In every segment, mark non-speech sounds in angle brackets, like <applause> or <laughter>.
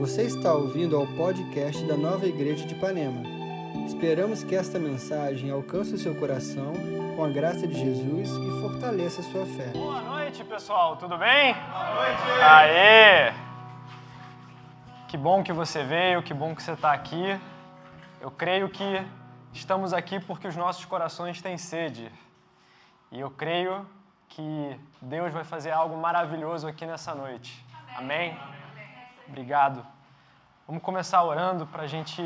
Você está ouvindo ao podcast da Nova Igreja de Ipanema. Esperamos que esta mensagem alcance o seu coração com a graça de Jesus e fortaleça a sua fé. Boa noite, pessoal. Tudo bem? Boa noite. Aê! Que bom que você veio, que bom que você está aqui. Eu creio que estamos aqui porque os nossos corações têm sede. E eu creio que Deus vai fazer algo maravilhoso aqui nessa noite. Amém? Obrigado. Vamos começar orando para a gente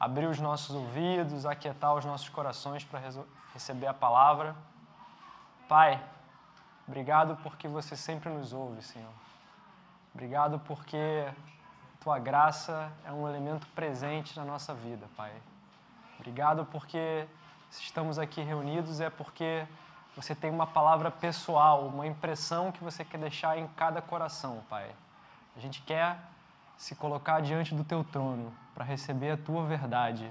abrir os nossos ouvidos, aquietar os nossos corações para receber a palavra. Pai, obrigado porque você sempre nos ouve, Senhor. Obrigado porque tua graça é um elemento presente na nossa vida, Pai. Obrigado porque se estamos aqui reunidos é porque você tem uma palavra pessoal, uma impressão que você quer deixar em cada coração, Pai. A gente quer se colocar diante do teu trono para receber a tua verdade,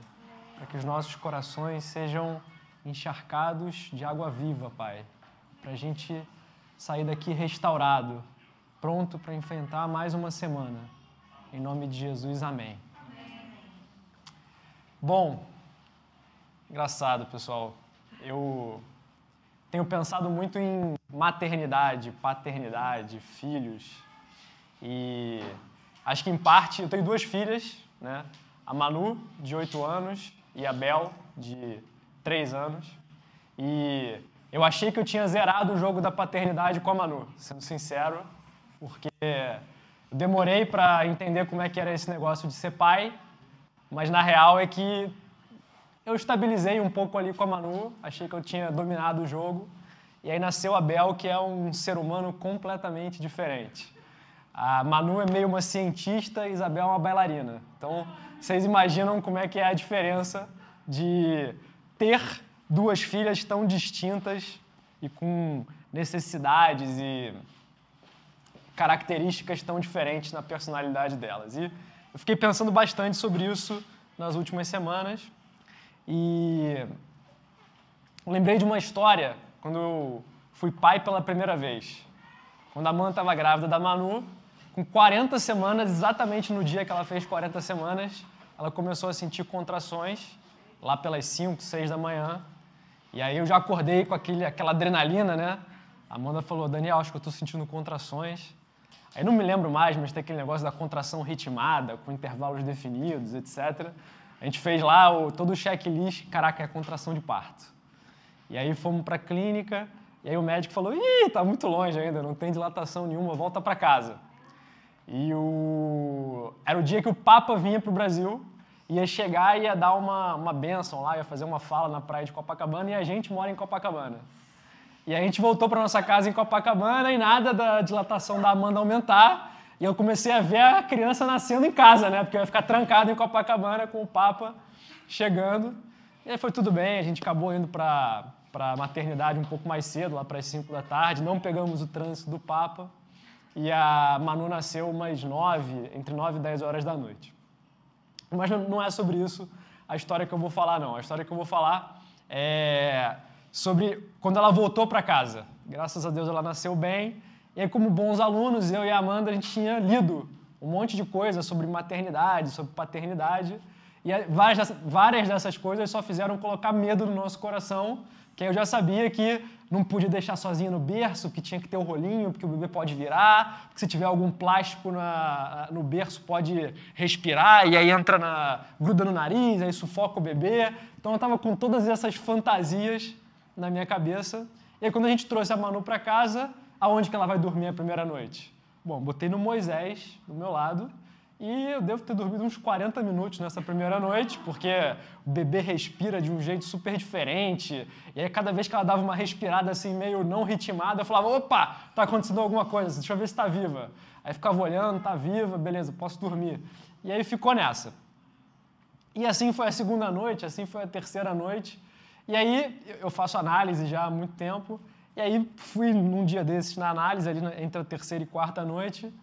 para que os nossos corações sejam encharcados de água viva, Pai. Para a gente sair daqui restaurado, pronto para enfrentar mais uma semana. Em nome de Jesus, amém. Bom, engraçado, pessoal. Eu tenho pensado muito em maternidade, paternidade, filhos. E acho que em parte eu tenho duas filhas, né? A Manu, de 8 anos, e a Bel, de 3 anos. E eu achei que eu tinha zerado o jogo da paternidade com a Manu, sendo sincero, porque eu demorei para entender como é que era esse negócio de ser pai, mas na real é que eu estabilizei um pouco ali com a Manu, achei que eu tinha dominado o jogo, e aí nasceu a Bel, que é um ser humano completamente diferente. A Manu é meio uma cientista Isabel é uma bailarina. Então, vocês imaginam como é que é a diferença de ter duas filhas tão distintas e com necessidades e características tão diferentes na personalidade delas. E eu fiquei pensando bastante sobre isso nas últimas semanas e lembrei de uma história quando eu fui pai pela primeira vez. Quando a Amanda estava grávida da Manu, com 40 semanas, exatamente no dia que ela fez 40 semanas, ela começou a sentir contrações, lá pelas 5, 6 da manhã. E aí eu já acordei com aquele, aquela adrenalina, né? A Amanda falou, Daniel, acho que eu estou sentindo contrações. Aí não me lembro mais, mas tem aquele negócio da contração ritmada, com intervalos definidos, etc. A gente fez lá o, todo o checklist, caraca, é contração de parto. E aí fomos para a clínica, e aí o médico falou, ih, tá muito longe ainda, não tem dilatação nenhuma, volta para casa. E o... era o dia que o Papa vinha para o Brasil, ia chegar e ia dar uma, uma benção lá, ia fazer uma fala na praia de Copacabana, e a gente mora em Copacabana. E a gente voltou para nossa casa em Copacabana e nada da dilatação da Amanda aumentar. E eu comecei a ver a criança nascendo em casa, né? Porque eu ia ficar trancado em Copacabana com o Papa chegando. E aí foi tudo bem, a gente acabou indo para a maternidade um pouco mais cedo, lá para as 5 da tarde. Não pegamos o trânsito do Papa. E a Manu nasceu umas 9, entre 9 e 10 horas da noite. Mas não é sobre isso a história que eu vou falar, não. A história que eu vou falar é sobre quando ela voltou para casa. Graças a Deus ela nasceu bem. E aí, como bons alunos, eu e a Amanda, a gente tinha lido um monte de coisa sobre maternidade, sobre paternidade. E várias dessas coisas só fizeram colocar medo no nosso coração, que eu já sabia que não podia deixar sozinho no berço, que tinha que ter o rolinho, porque o bebê pode virar, que se tiver algum plástico na, no berço pode respirar e aí entra na gruda no nariz, aí sufoca o bebê. Então eu estava com todas essas fantasias na minha cabeça. E aí quando a gente trouxe a Manu para casa, aonde que ela vai dormir a primeira noite? Bom, botei no Moisés do meu lado e eu devo ter dormido uns 40 minutos nessa primeira noite, porque o bebê respira de um jeito super diferente. E aí, cada vez que ela dava uma respirada assim, meio não ritmada, eu falava: opa, tá acontecendo alguma coisa, deixa eu ver se tá viva. Aí ficava olhando, tá viva, beleza, posso dormir. E aí ficou nessa. E assim foi a segunda noite, assim foi a terceira noite. E aí eu faço análise já há muito tempo. E aí fui num dia desses na análise, ali entre a terceira e quarta noite.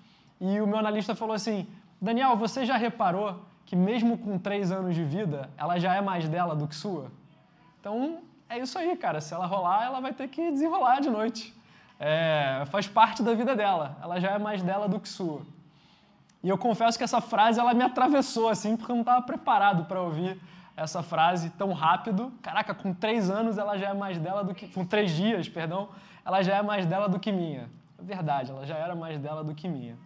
E o meu analista falou assim: Daniel, você já reparou que mesmo com três anos de vida, ela já é mais dela do que sua? Então, é isso aí, cara. Se ela rolar, ela vai ter que desenrolar de noite. É, faz parte da vida dela. Ela já é mais dela do que sua. E eu confesso que essa frase ela me atravessou assim, porque eu não estava preparado para ouvir essa frase tão rápido. Caraca, com três anos ela já é mais dela do que. Com três dias, perdão, ela já é mais dela do que minha. É verdade, ela já era mais dela do que minha.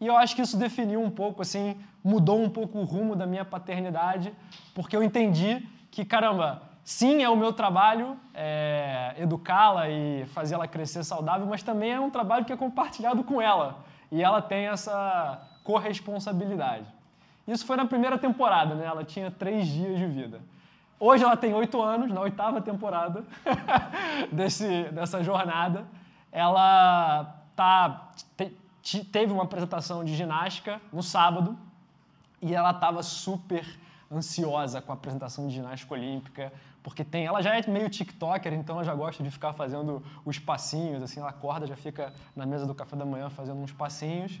E eu acho que isso definiu um pouco, assim, mudou um pouco o rumo da minha paternidade, porque eu entendi que, caramba, sim, é o meu trabalho é, educá-la e fazer ela crescer saudável, mas também é um trabalho que é compartilhado com ela. E ela tem essa corresponsabilidade. Isso foi na primeira temporada, né? Ela tinha três dias de vida. Hoje ela tem oito anos, na oitava temporada <laughs> desse, dessa jornada. Ela tá, teve uma apresentação de ginástica no sábado e ela estava super ansiosa com a apresentação de ginástica olímpica, porque tem, ela já é meio TikToker, então ela já gosta de ficar fazendo os passinhos, assim, ela acorda, já fica na mesa do café da manhã fazendo uns passinhos.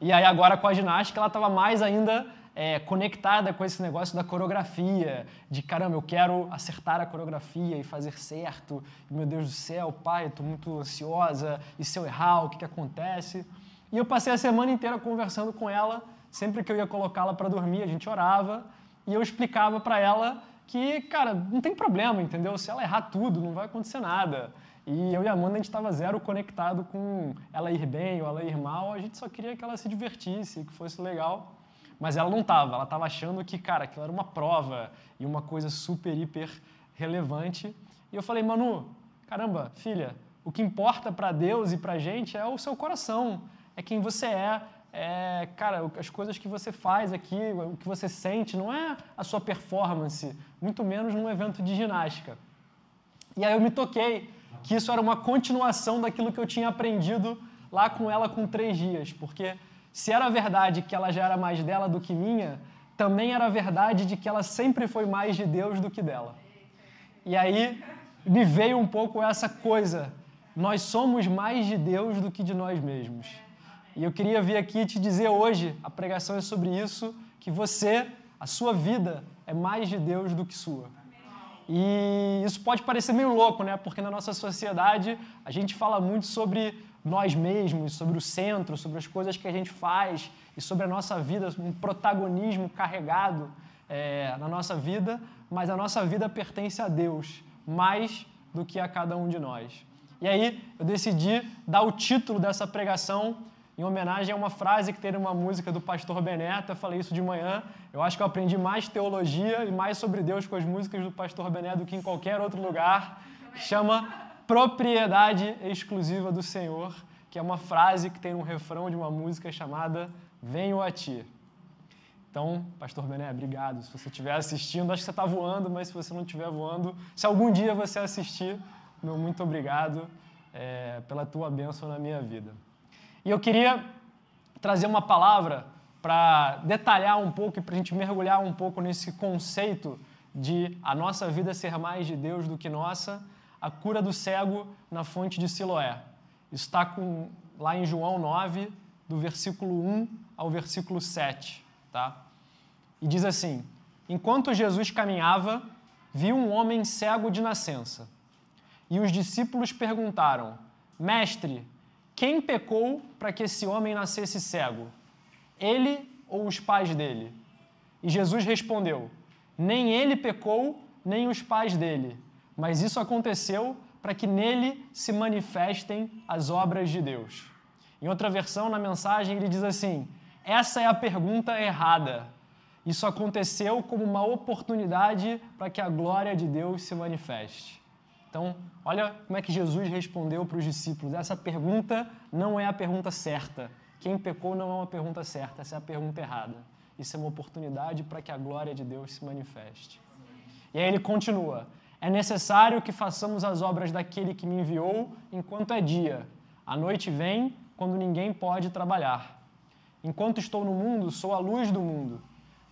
E aí agora com a ginástica ela estava mais ainda é, conectada com esse negócio da coreografia, de caramba, eu quero acertar a coreografia e fazer certo. Meu Deus do céu, pai, estou muito ansiosa. E se eu errar, o que, que acontece? E eu passei a semana inteira conversando com ela. Sempre que eu ia colocá-la para dormir, a gente orava e eu explicava para ela que, cara, não tem problema, entendeu? Se ela errar tudo, não vai acontecer nada. E eu e a Amanda, a gente estava zero conectado com ela ir bem ou ela ir mal, a gente só queria que ela se divertisse, que fosse legal. Mas ela não estava, ela estava achando que, cara, aquilo era uma prova e uma coisa super, hiper relevante. E eu falei, Manu, caramba, filha, o que importa para Deus e para gente é o seu coração, é quem você é, é, cara, as coisas que você faz aqui, o que você sente, não é a sua performance, muito menos num evento de ginástica. E aí eu me toquei que isso era uma continuação daquilo que eu tinha aprendido lá com ela com três dias, porque se era verdade que ela já era mais dela do que minha, também era verdade de que ela sempre foi mais de Deus do que dela. E aí me veio um pouco essa coisa, nós somos mais de Deus do que de nós mesmos. E eu queria vir aqui te dizer hoje, a pregação é sobre isso, que você, a sua vida, é mais de Deus do que sua. E isso pode parecer meio louco, né? Porque na nossa sociedade a gente fala muito sobre nós mesmos, sobre o centro, sobre as coisas que a gente faz e sobre a nossa vida, um protagonismo carregado é, na nossa vida, mas a nossa vida pertence a Deus mais do que a cada um de nós. E aí eu decidi dar o título dessa pregação em homenagem a uma frase que tem numa música do pastor Beneto. Falei isso de manhã. Eu acho que eu aprendi mais teologia e mais sobre Deus com as músicas do pastor Beneto do que em qualquer outro lugar. Chama Propriedade Exclusiva do Senhor, que é uma frase que tem um refrão de uma música chamada Venho a Ti. Então, Pastor Bené, obrigado. Se você estiver assistindo, acho que você está voando, mas se você não estiver voando, se algum dia você assistir, meu muito obrigado é, pela tua bênção na minha vida. E eu queria trazer uma palavra para detalhar um pouco e para a gente mergulhar um pouco nesse conceito de a nossa vida ser mais de Deus do que nossa, a cura do cego na fonte de Siloé. Isso está com, lá em João 9, do versículo 1 ao versículo 7. Tá? E diz assim: Enquanto Jesus caminhava, viu um homem cego de nascença. E os discípulos perguntaram: Mestre, quem pecou para que esse homem nascesse cego? Ele ou os pais dele? E Jesus respondeu: Nem ele pecou, nem os pais dele, mas isso aconteceu para que nele se manifestem as obras de Deus. Em outra versão, na mensagem, ele diz assim: Essa é a pergunta errada. Isso aconteceu como uma oportunidade para que a glória de Deus se manifeste. Então, olha como é que Jesus respondeu para os discípulos. Essa pergunta não é a pergunta certa. Quem pecou não é uma pergunta certa, essa é a pergunta errada. Isso é uma oportunidade para que a glória de Deus se manifeste. E aí ele continua: É necessário que façamos as obras daquele que me enviou enquanto é dia. A noite vem quando ninguém pode trabalhar. Enquanto estou no mundo, sou a luz do mundo.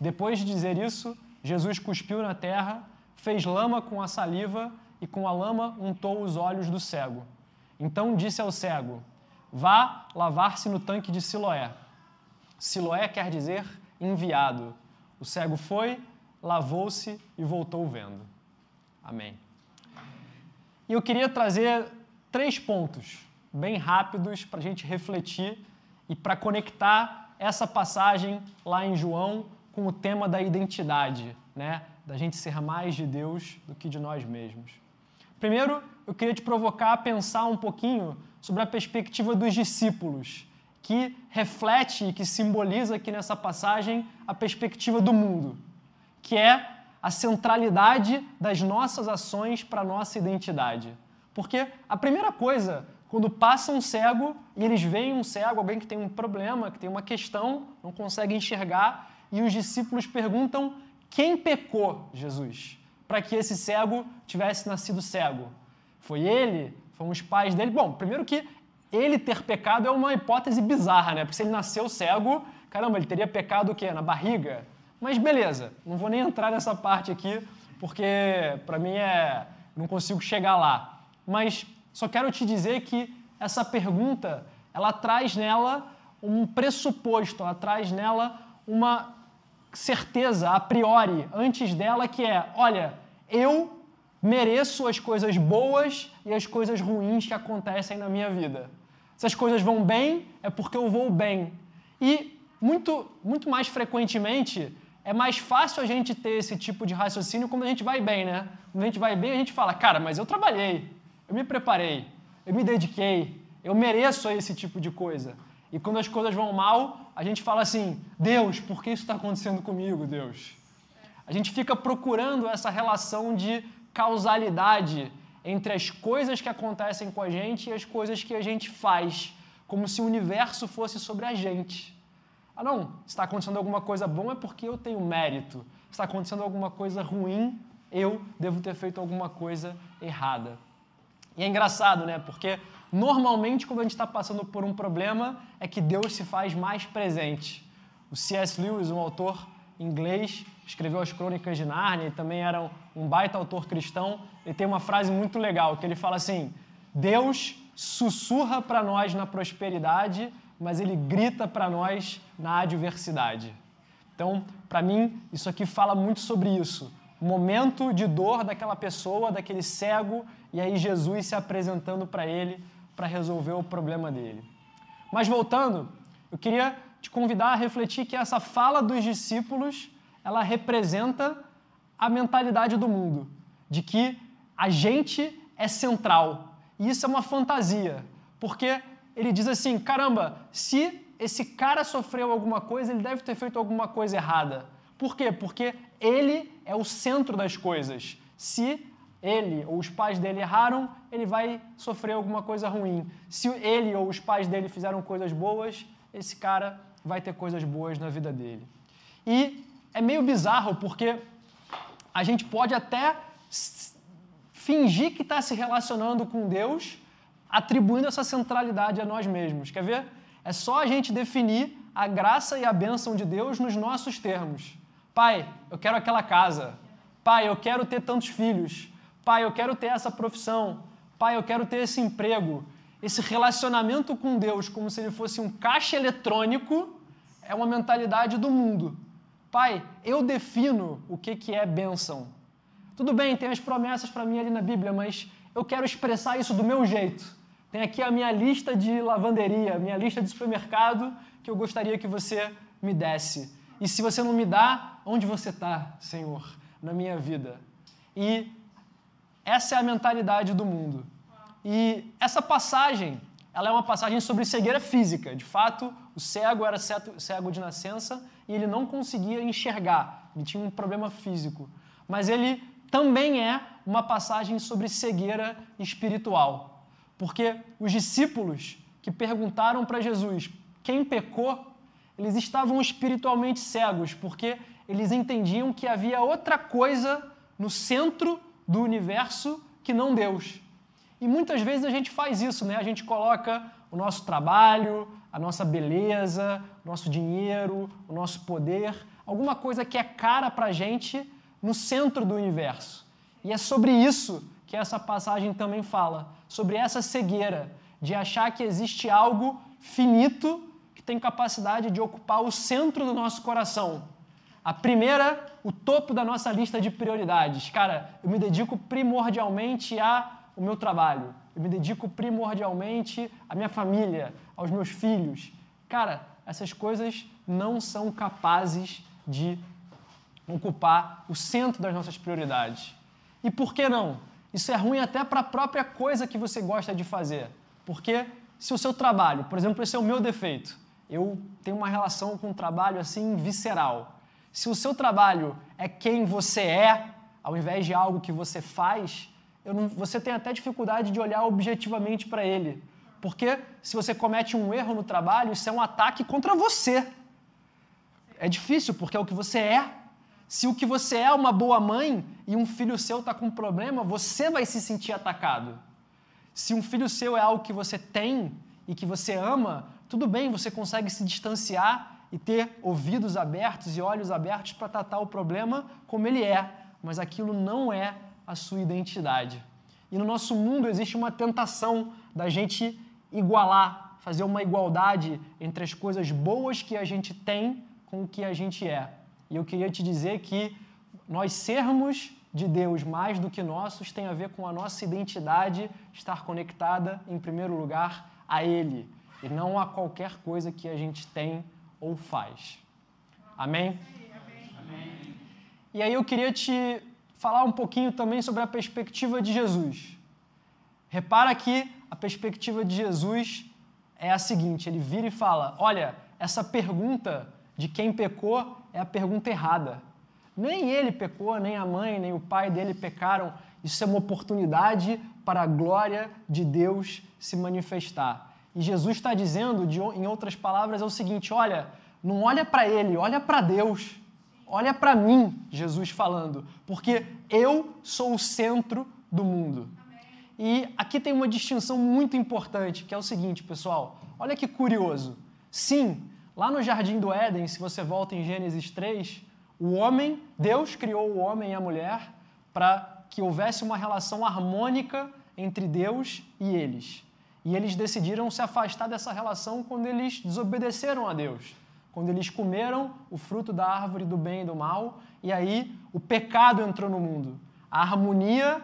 Depois de dizer isso, Jesus cuspiu na terra, fez lama com a saliva e com a lama untou os olhos do cego. Então disse ao cego: Vá lavar-se no tanque de Siloé. Siloé quer dizer enviado. O cego foi, lavou-se e voltou vendo. Amém. E eu queria trazer três pontos bem rápidos para a gente refletir e para conectar essa passagem lá em João com o tema da identidade, né? Da gente ser mais de Deus do que de nós mesmos. Primeiro, eu queria te provocar a pensar um pouquinho sobre a perspectiva dos discípulos, que reflete e que simboliza aqui nessa passagem a perspectiva do mundo, que é a centralidade das nossas ações para a nossa identidade. Porque a primeira coisa, quando passa um cego e eles veem um cego, alguém que tem um problema, que tem uma questão, não consegue enxergar, e os discípulos perguntam: quem pecou, Jesus, para que esse cego tivesse nascido cego? Foi ele? Foram os pais dele? Bom, primeiro que ele ter pecado é uma hipótese bizarra, né? Porque se ele nasceu cego, caramba, ele teria pecado o quê? Na barriga? Mas beleza, não vou nem entrar nessa parte aqui, porque para mim é. não consigo chegar lá. Mas só quero te dizer que essa pergunta, ela traz nela um pressuposto, ela traz nela uma certeza a priori antes dela que é, olha, eu mereço as coisas boas e as coisas ruins que acontecem na minha vida. Se as coisas vão bem, é porque eu vou bem. E muito, muito mais frequentemente, é mais fácil a gente ter esse tipo de raciocínio quando a gente vai bem, né? Quando a gente vai bem, a gente fala, cara, mas eu trabalhei, eu me preparei, eu me dediquei, eu mereço esse tipo de coisa. E quando as coisas vão mal, a gente fala assim: Deus, por que isso está acontecendo comigo, Deus? A gente fica procurando essa relação de causalidade entre as coisas que acontecem com a gente e as coisas que a gente faz, como se o universo fosse sobre a gente. Ah, não, se está acontecendo alguma coisa boa é porque eu tenho mérito. Se está acontecendo alguma coisa ruim, eu devo ter feito alguma coisa errada. E é engraçado, né? Porque normalmente quando a gente está passando por um problema é que Deus se faz mais presente. O C.S. Lewis, um autor inglês, escreveu as Crônicas de Nárnia e também era um baita autor cristão. Ele tem uma frase muito legal que ele fala assim: Deus sussurra para nós na prosperidade, mas ele grita para nós na adversidade. Então, para mim, isso aqui fala muito sobre isso. Momento de dor daquela pessoa, daquele cego, e aí Jesus se apresentando para ele para resolver o problema dele. Mas voltando, eu queria te convidar a refletir que essa fala dos discípulos, ela representa a mentalidade do mundo, de que a gente é central. E isso é uma fantasia, porque ele diz assim: caramba, se esse cara sofreu alguma coisa, ele deve ter feito alguma coisa errada. Por quê? Porque ele é o centro das coisas. Se ele ou os pais dele erraram, ele vai sofrer alguma coisa ruim. Se ele ou os pais dele fizeram coisas boas, esse cara vai ter coisas boas na vida dele. E é meio bizarro porque a gente pode até fingir que está se relacionando com Deus, atribuindo essa centralidade a nós mesmos. Quer ver? É só a gente definir a graça e a bênção de Deus nos nossos termos. Pai, eu quero aquela casa. Pai, eu quero ter tantos filhos. Pai, eu quero ter essa profissão. Pai, eu quero ter esse emprego. Esse relacionamento com Deus, como se ele fosse um caixa eletrônico, é uma mentalidade do mundo. Pai, eu defino o que, que é bênção. Tudo bem, tem as promessas para mim ali na Bíblia, mas eu quero expressar isso do meu jeito. Tem aqui a minha lista de lavanderia, minha lista de supermercado que eu gostaria que você me desse. E se você não me dá, onde você está, Senhor, na minha vida? E essa é a mentalidade do mundo. E essa passagem, ela é uma passagem sobre cegueira física. De fato, o cego era cego de nascença e ele não conseguia enxergar, ele tinha um problema físico. Mas ele também é uma passagem sobre cegueira espiritual. Porque os discípulos que perguntaram para Jesus quem pecou, eles estavam espiritualmente cegos, porque eles entendiam que havia outra coisa no centro do universo que não Deus. E muitas vezes a gente faz isso, né? A gente coloca o nosso trabalho, a nossa beleza, o nosso dinheiro, o nosso poder, alguma coisa que é cara para a gente no centro do universo. E é sobre isso que essa passagem também fala, sobre essa cegueira de achar que existe algo finito que tem capacidade de ocupar o centro do nosso coração. A primeira, o topo da nossa lista de prioridades. Cara, eu me dedico primordialmente ao meu trabalho. Eu me dedico primordialmente à minha família, aos meus filhos. Cara, essas coisas não são capazes de ocupar o centro das nossas prioridades. E por que não? Isso é ruim até para a própria coisa que você gosta de fazer. Porque se o seu trabalho, por exemplo, esse é o meu defeito, eu tenho uma relação com o trabalho assim visceral. Se o seu trabalho é quem você é, ao invés de algo que você faz, não, você tem até dificuldade de olhar objetivamente para ele. Porque se você comete um erro no trabalho, isso é um ataque contra você. É difícil, porque é o que você é. Se o que você é uma boa mãe e um filho seu está com um problema, você vai se sentir atacado. Se um filho seu é algo que você tem e que você ama, tudo bem, você consegue se distanciar e ter ouvidos abertos e olhos abertos para tratar o problema como ele é, mas aquilo não é a sua identidade. E no nosso mundo existe uma tentação da gente igualar, fazer uma igualdade entre as coisas boas que a gente tem com o que a gente é. E eu queria te dizer que nós sermos de Deus mais do que nossos tem a ver com a nossa identidade estar conectada, em primeiro lugar, a Ele e não a qualquer coisa que a gente tem ou faz. Amém? Amém? E aí eu queria te falar um pouquinho também sobre a perspectiva de Jesus. Repara que a perspectiva de Jesus é a seguinte: ele vira e fala: Olha, essa pergunta de quem pecou é a pergunta errada. Nem ele pecou, nem a mãe, nem o pai dele pecaram. Isso é uma oportunidade para a glória de Deus se manifestar. E Jesus está dizendo, de, em outras palavras, é o seguinte: olha, não olha para ele, olha para Deus. Olha para mim, Jesus falando, porque eu sou o centro do mundo. E aqui tem uma distinção muito importante, que é o seguinte, pessoal. Olha que curioso. Sim, lá no jardim do Éden, se você volta em Gênesis 3, o homem, Deus criou o homem e a mulher para que houvesse uma relação harmônica entre Deus e eles. E eles decidiram se afastar dessa relação quando eles desobedeceram a Deus, quando eles comeram o fruto da árvore do bem e do mal, e aí o pecado entrou no mundo. A harmonia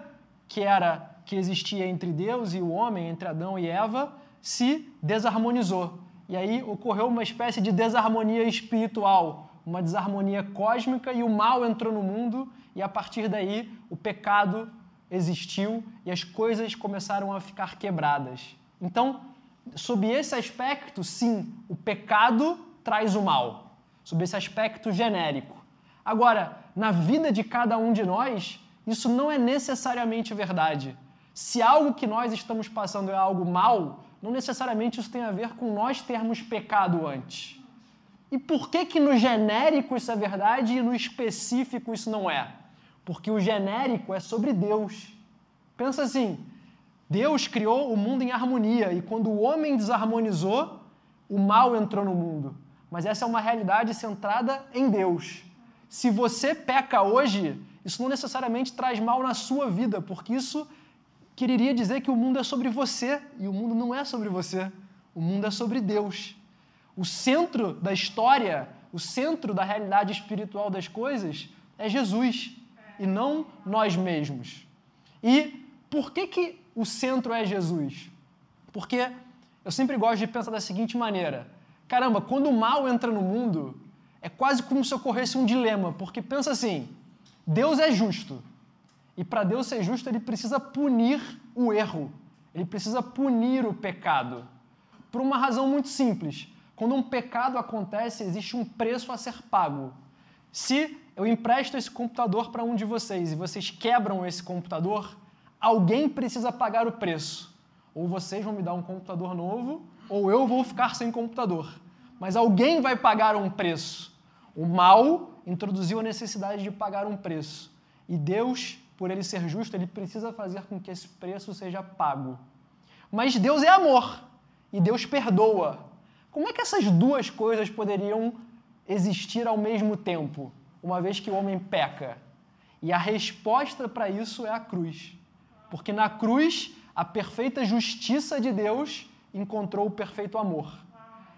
que era que existia entre Deus e o homem, entre Adão e Eva, se desarmonizou. E aí ocorreu uma espécie de desarmonia espiritual, uma desarmonia cósmica e o mal entrou no mundo e a partir daí o pecado existiu e as coisas começaram a ficar quebradas. Então, sob esse aspecto, sim, o pecado traz o mal, sob esse aspecto genérico. Agora, na vida de cada um de nós, isso não é necessariamente verdade. Se algo que nós estamos passando é algo mal, não necessariamente isso tem a ver com nós termos pecado antes. E por que que no genérico isso é verdade e no específico isso não é? Porque o genérico é sobre Deus. Pensa assim, Deus criou o mundo em harmonia e quando o homem desarmonizou, o mal entrou no mundo. Mas essa é uma realidade centrada em Deus. Se você peca hoje, isso não necessariamente traz mal na sua vida, porque isso quereria dizer que o mundo é sobre você e o mundo não é sobre você. O mundo é sobre Deus. O centro da história, o centro da realidade espiritual das coisas é Jesus e não nós mesmos. E por que, que o centro é Jesus? Porque eu sempre gosto de pensar da seguinte maneira: caramba, quando o mal entra no mundo, é quase como se ocorresse um dilema, porque pensa assim: Deus é justo. E para Deus ser justo, ele precisa punir o erro, ele precisa punir o pecado. Por uma razão muito simples: quando um pecado acontece, existe um preço a ser pago. Se eu empresto esse computador para um de vocês e vocês quebram esse computador, alguém precisa pagar o preço. Ou vocês vão me dar um computador novo, ou eu vou ficar sem computador. Mas alguém vai pagar um preço. O mal introduziu a necessidade de pagar um preço. E Deus, por ele ser justo, ele precisa fazer com que esse preço seja pago. Mas Deus é amor e Deus perdoa. Como é que essas duas coisas poderiam existir ao mesmo tempo, uma vez que o homem peca? E a resposta para isso é a cruz. Porque na cruz, a perfeita justiça de Deus encontrou o perfeito amor.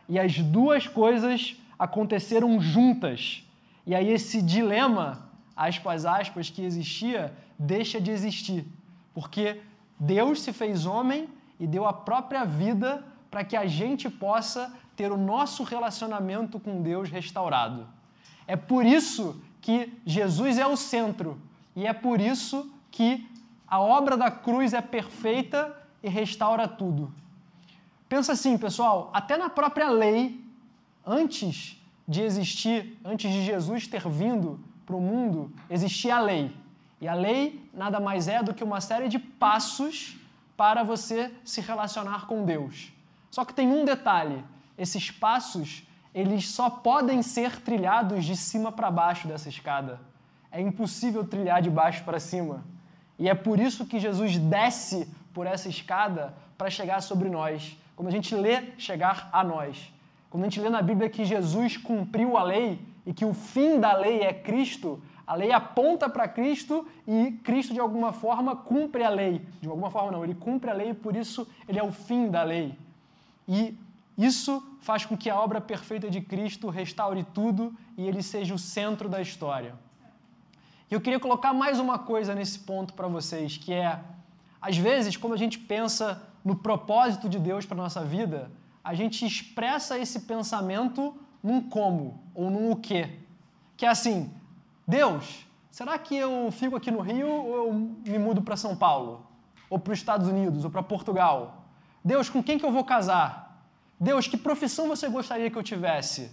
E as duas coisas aconteceram juntas. E aí esse dilema, aspas, aspas, que existia, deixa de existir. Porque Deus se fez homem e deu a própria vida para que a gente possa ter o nosso relacionamento com Deus restaurado. É por isso que Jesus é o centro e é por isso que a obra da cruz é perfeita e restaura tudo. Pensa assim, pessoal, até na própria lei, antes de existir, antes de Jesus ter vindo para o mundo, existia a lei. E a lei nada mais é do que uma série de passos para você se relacionar com Deus. Só que tem um detalhe: esses passos eles só podem ser trilhados de cima para baixo dessa escada. É impossível trilhar de baixo para cima. E é por isso que Jesus desce por essa escada para chegar sobre nós. Quando a gente lê chegar a nós. Quando a gente lê na Bíblia que Jesus cumpriu a lei e que o fim da lei é Cristo, a lei aponta para Cristo e Cristo, de alguma forma, cumpre a lei. De alguma forma, não, ele cumpre a lei e por isso ele é o fim da lei. E isso faz com que a obra perfeita de Cristo restaure tudo e ele seja o centro da história. E eu queria colocar mais uma coisa nesse ponto para vocês, que é, às vezes, quando a gente pensa no propósito de Deus para nossa vida, a gente expressa esse pensamento num como ou num o quê. Que é assim, Deus, será que eu fico aqui no Rio ou eu me mudo para São Paulo? Ou para os Estados Unidos, ou para Portugal? Deus, com quem que eu vou casar? Deus, que profissão você gostaria que eu tivesse?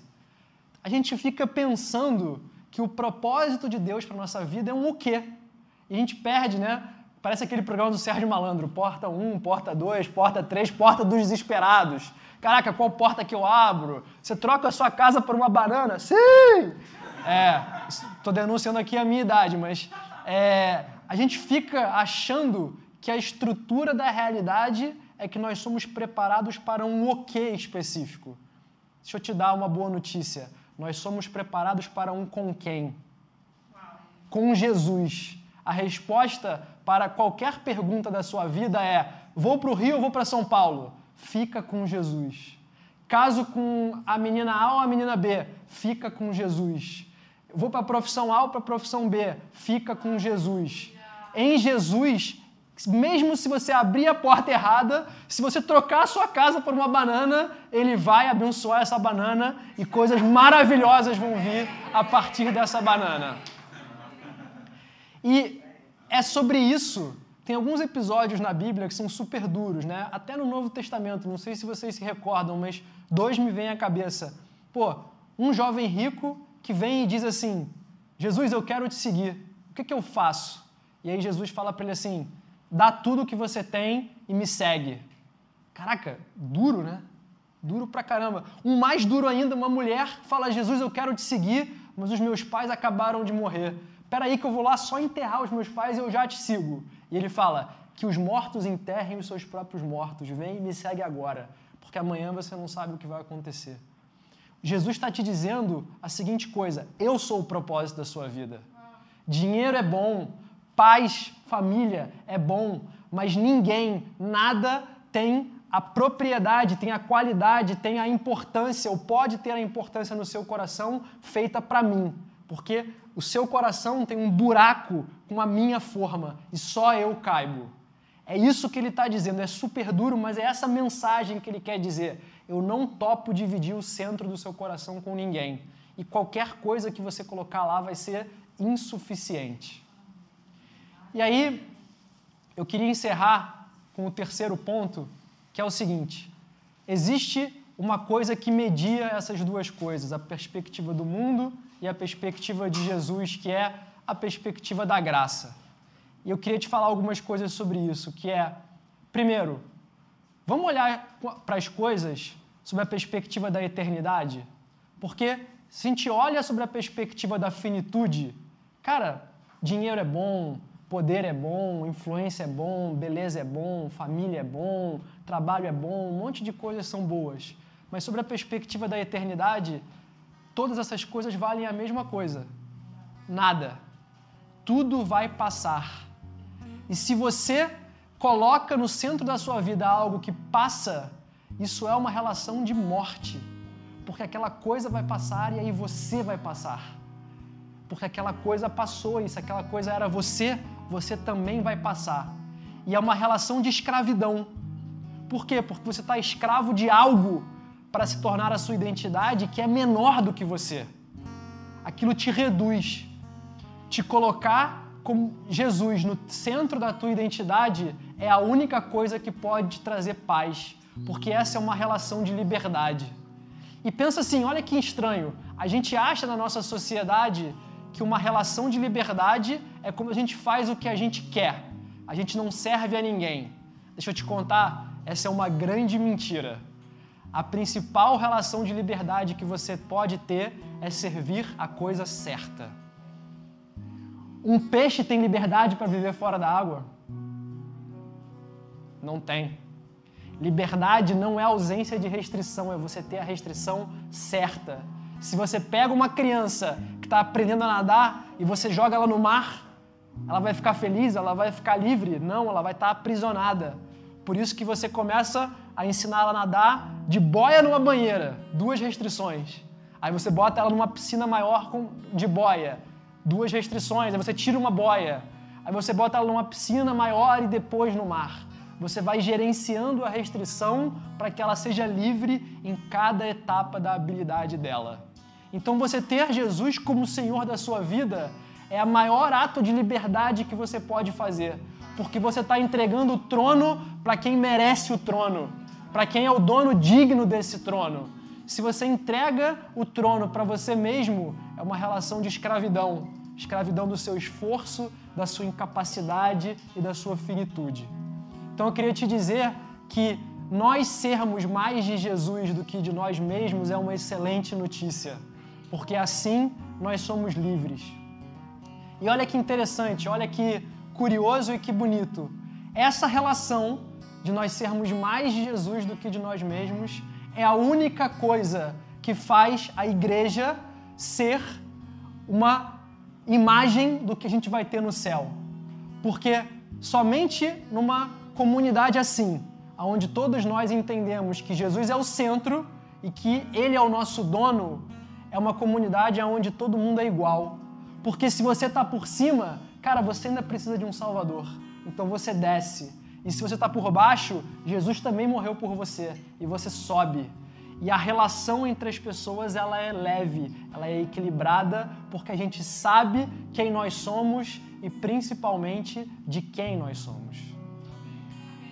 A gente fica pensando que o propósito de Deus para nossa vida é um o quê? E a gente perde, né? Parece aquele programa do Sérgio Malandro, porta 1, porta 2, porta 3, porta dos desesperados. Caraca, qual porta que eu abro? Você troca a sua casa por uma banana? Sim! É, estou denunciando aqui a minha idade, mas é, a gente fica achando que a estrutura da realidade é que nós somos preparados para um o quê específico. Deixa eu te dar uma boa notícia. Nós somos preparados para um com quem? Com Jesus. A resposta para qualquer pergunta da sua vida é: vou para o Rio ou vou para São Paulo? Fica com Jesus. Caso com a menina A ou a menina B, fica com Jesus. Vou para a profissão A ou para a profissão B, fica com Jesus. Em Jesus, mesmo se você abrir a porta errada, se você trocar a sua casa por uma banana, ele vai abençoar essa banana e coisas maravilhosas vão vir a partir dessa banana. E é sobre isso. Tem alguns episódios na Bíblia que são super duros, né? Até no Novo Testamento, não sei se vocês se recordam, mas dois me vêm à cabeça. Pô, um jovem rico que vem e diz assim: Jesus, eu quero te seguir. O que, que eu faço? E aí Jesus fala para ele assim: dá tudo o que você tem e me segue. Caraca, duro, né? Duro pra caramba. Um mais duro ainda, uma mulher fala: Jesus, eu quero te seguir, mas os meus pais acabaram de morrer. Espera aí que eu vou lá só enterrar os meus pais e eu já te sigo. E ele fala: que os mortos enterrem os seus próprios mortos. Vem e me segue agora, porque amanhã você não sabe o que vai acontecer. Jesus está te dizendo a seguinte coisa: eu sou o propósito da sua vida. Dinheiro é bom, paz, família é bom, mas ninguém, nada tem a propriedade, tem a qualidade, tem a importância, ou pode ter a importância no seu coração feita para mim. Porque o seu coração tem um buraco com a minha forma e só eu caibo. É isso que ele está dizendo, é super duro, mas é essa mensagem que ele quer dizer eu não topo dividir o centro do seu coração com ninguém. E qualquer coisa que você colocar lá vai ser insuficiente. E aí, eu queria encerrar com o terceiro ponto, que é o seguinte: existe uma coisa que media essas duas coisas, a perspectiva do mundo e a perspectiva de Jesus, que é a perspectiva da graça. E eu queria te falar algumas coisas sobre isso, que é, primeiro, Vamos olhar para as coisas sob a perspectiva da eternidade? Porque se a gente olha sobre a perspectiva da finitude, cara, dinheiro é bom, poder é bom, influência é bom, beleza é bom, família é bom, trabalho é bom, um monte de coisas são boas. Mas sobre a perspectiva da eternidade, todas essas coisas valem a mesma coisa. Nada. Tudo vai passar. E se você coloca no centro da sua vida algo que passa, isso é uma relação de morte. Porque aquela coisa vai passar e aí você vai passar. Porque aquela coisa passou e se aquela coisa era você, você também vai passar. E é uma relação de escravidão. Por quê? Porque você está escravo de algo para se tornar a sua identidade que é menor do que você. Aquilo te reduz. Te colocar como Jesus no centro da tua identidade é a única coisa que pode te trazer paz, porque essa é uma relação de liberdade. E pensa assim, olha que estranho. A gente acha na nossa sociedade que uma relação de liberdade é como a gente faz o que a gente quer. A gente não serve a ninguém. Deixa eu te contar, essa é uma grande mentira. A principal relação de liberdade que você pode ter é servir a coisa certa. Um peixe tem liberdade para viver fora da água? Não tem. Liberdade não é ausência de restrição, é você ter a restrição certa. Se você pega uma criança que está aprendendo a nadar e você joga ela no mar, ela vai ficar feliz, ela vai ficar livre? Não, ela vai estar tá aprisionada. Por isso que você começa a ensinar ela a nadar de boia numa banheira, duas restrições. Aí você bota ela numa piscina maior com, de boia, duas restrições. Aí você tira uma boia. Aí você bota ela numa piscina maior e depois no mar. Você vai gerenciando a restrição para que ela seja livre em cada etapa da habilidade dela. Então você ter Jesus como Senhor da sua vida é o maior ato de liberdade que você pode fazer, porque você está entregando o trono para quem merece o trono, para quem é o dono digno desse trono. Se você entrega o trono para você mesmo, é uma relação de escravidão escravidão do seu esforço, da sua incapacidade e da sua finitude. Então eu queria te dizer que nós sermos mais de Jesus do que de nós mesmos é uma excelente notícia, porque assim nós somos livres. E olha que interessante, olha que curioso e que bonito. Essa relação de nós sermos mais de Jesus do que de nós mesmos é a única coisa que faz a igreja ser uma imagem do que a gente vai ter no céu. Porque somente numa comunidade assim, onde todos nós entendemos que Jesus é o centro e que Ele é o nosso dono, é uma comunidade onde todo mundo é igual. Porque se você está por cima, cara, você ainda precisa de um Salvador. Então você desce. E se você está por baixo, Jesus também morreu por você. E você sobe. E a relação entre as pessoas ela é leve, ela é equilibrada, porque a gente sabe quem nós somos e principalmente de quem nós somos.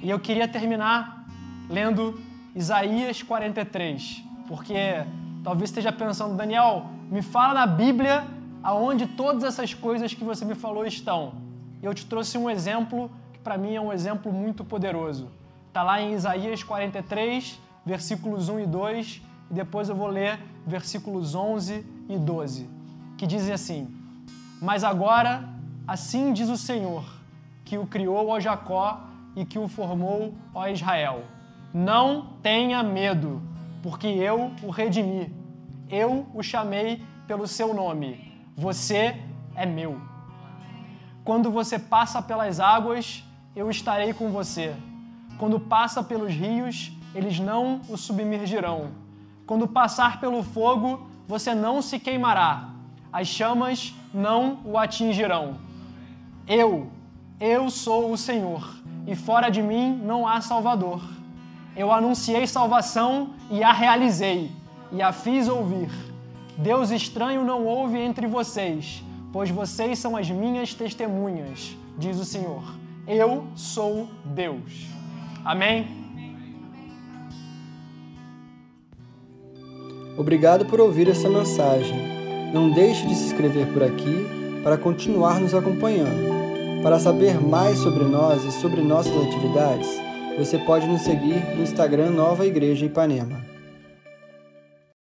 E eu queria terminar lendo Isaías 43, porque talvez esteja pensando, Daniel, me fala na Bíblia aonde todas essas coisas que você me falou estão. E eu te trouxe um exemplo que para mim é um exemplo muito poderoso. Está lá em Isaías 43, versículos 1 e 2, e depois eu vou ler versículos 11 e 12, que dizem assim: Mas agora, assim diz o Senhor, que o criou, ó Jacó, e que o formou, ó Israel: Não tenha medo, porque eu o redimi, eu o chamei pelo seu nome, você é meu. Quando você passa pelas águas, eu estarei com você. Quando passa pelos rios, eles não o submergirão. Quando passar pelo fogo, você não se queimará, as chamas não o atingirão. Eu, eu sou o Senhor, e fora de mim não há Salvador. Eu anunciei salvação e a realizei, e a fiz ouvir. Deus estranho não houve entre vocês, pois vocês são as minhas testemunhas, diz o Senhor. Eu sou Deus. Amém? Obrigado por ouvir essa mensagem. Não deixe de se inscrever por aqui para continuar nos acompanhando. Para saber mais sobre nós e sobre nossas atividades, você pode nos seguir no Instagram Nova Igreja Ipanema.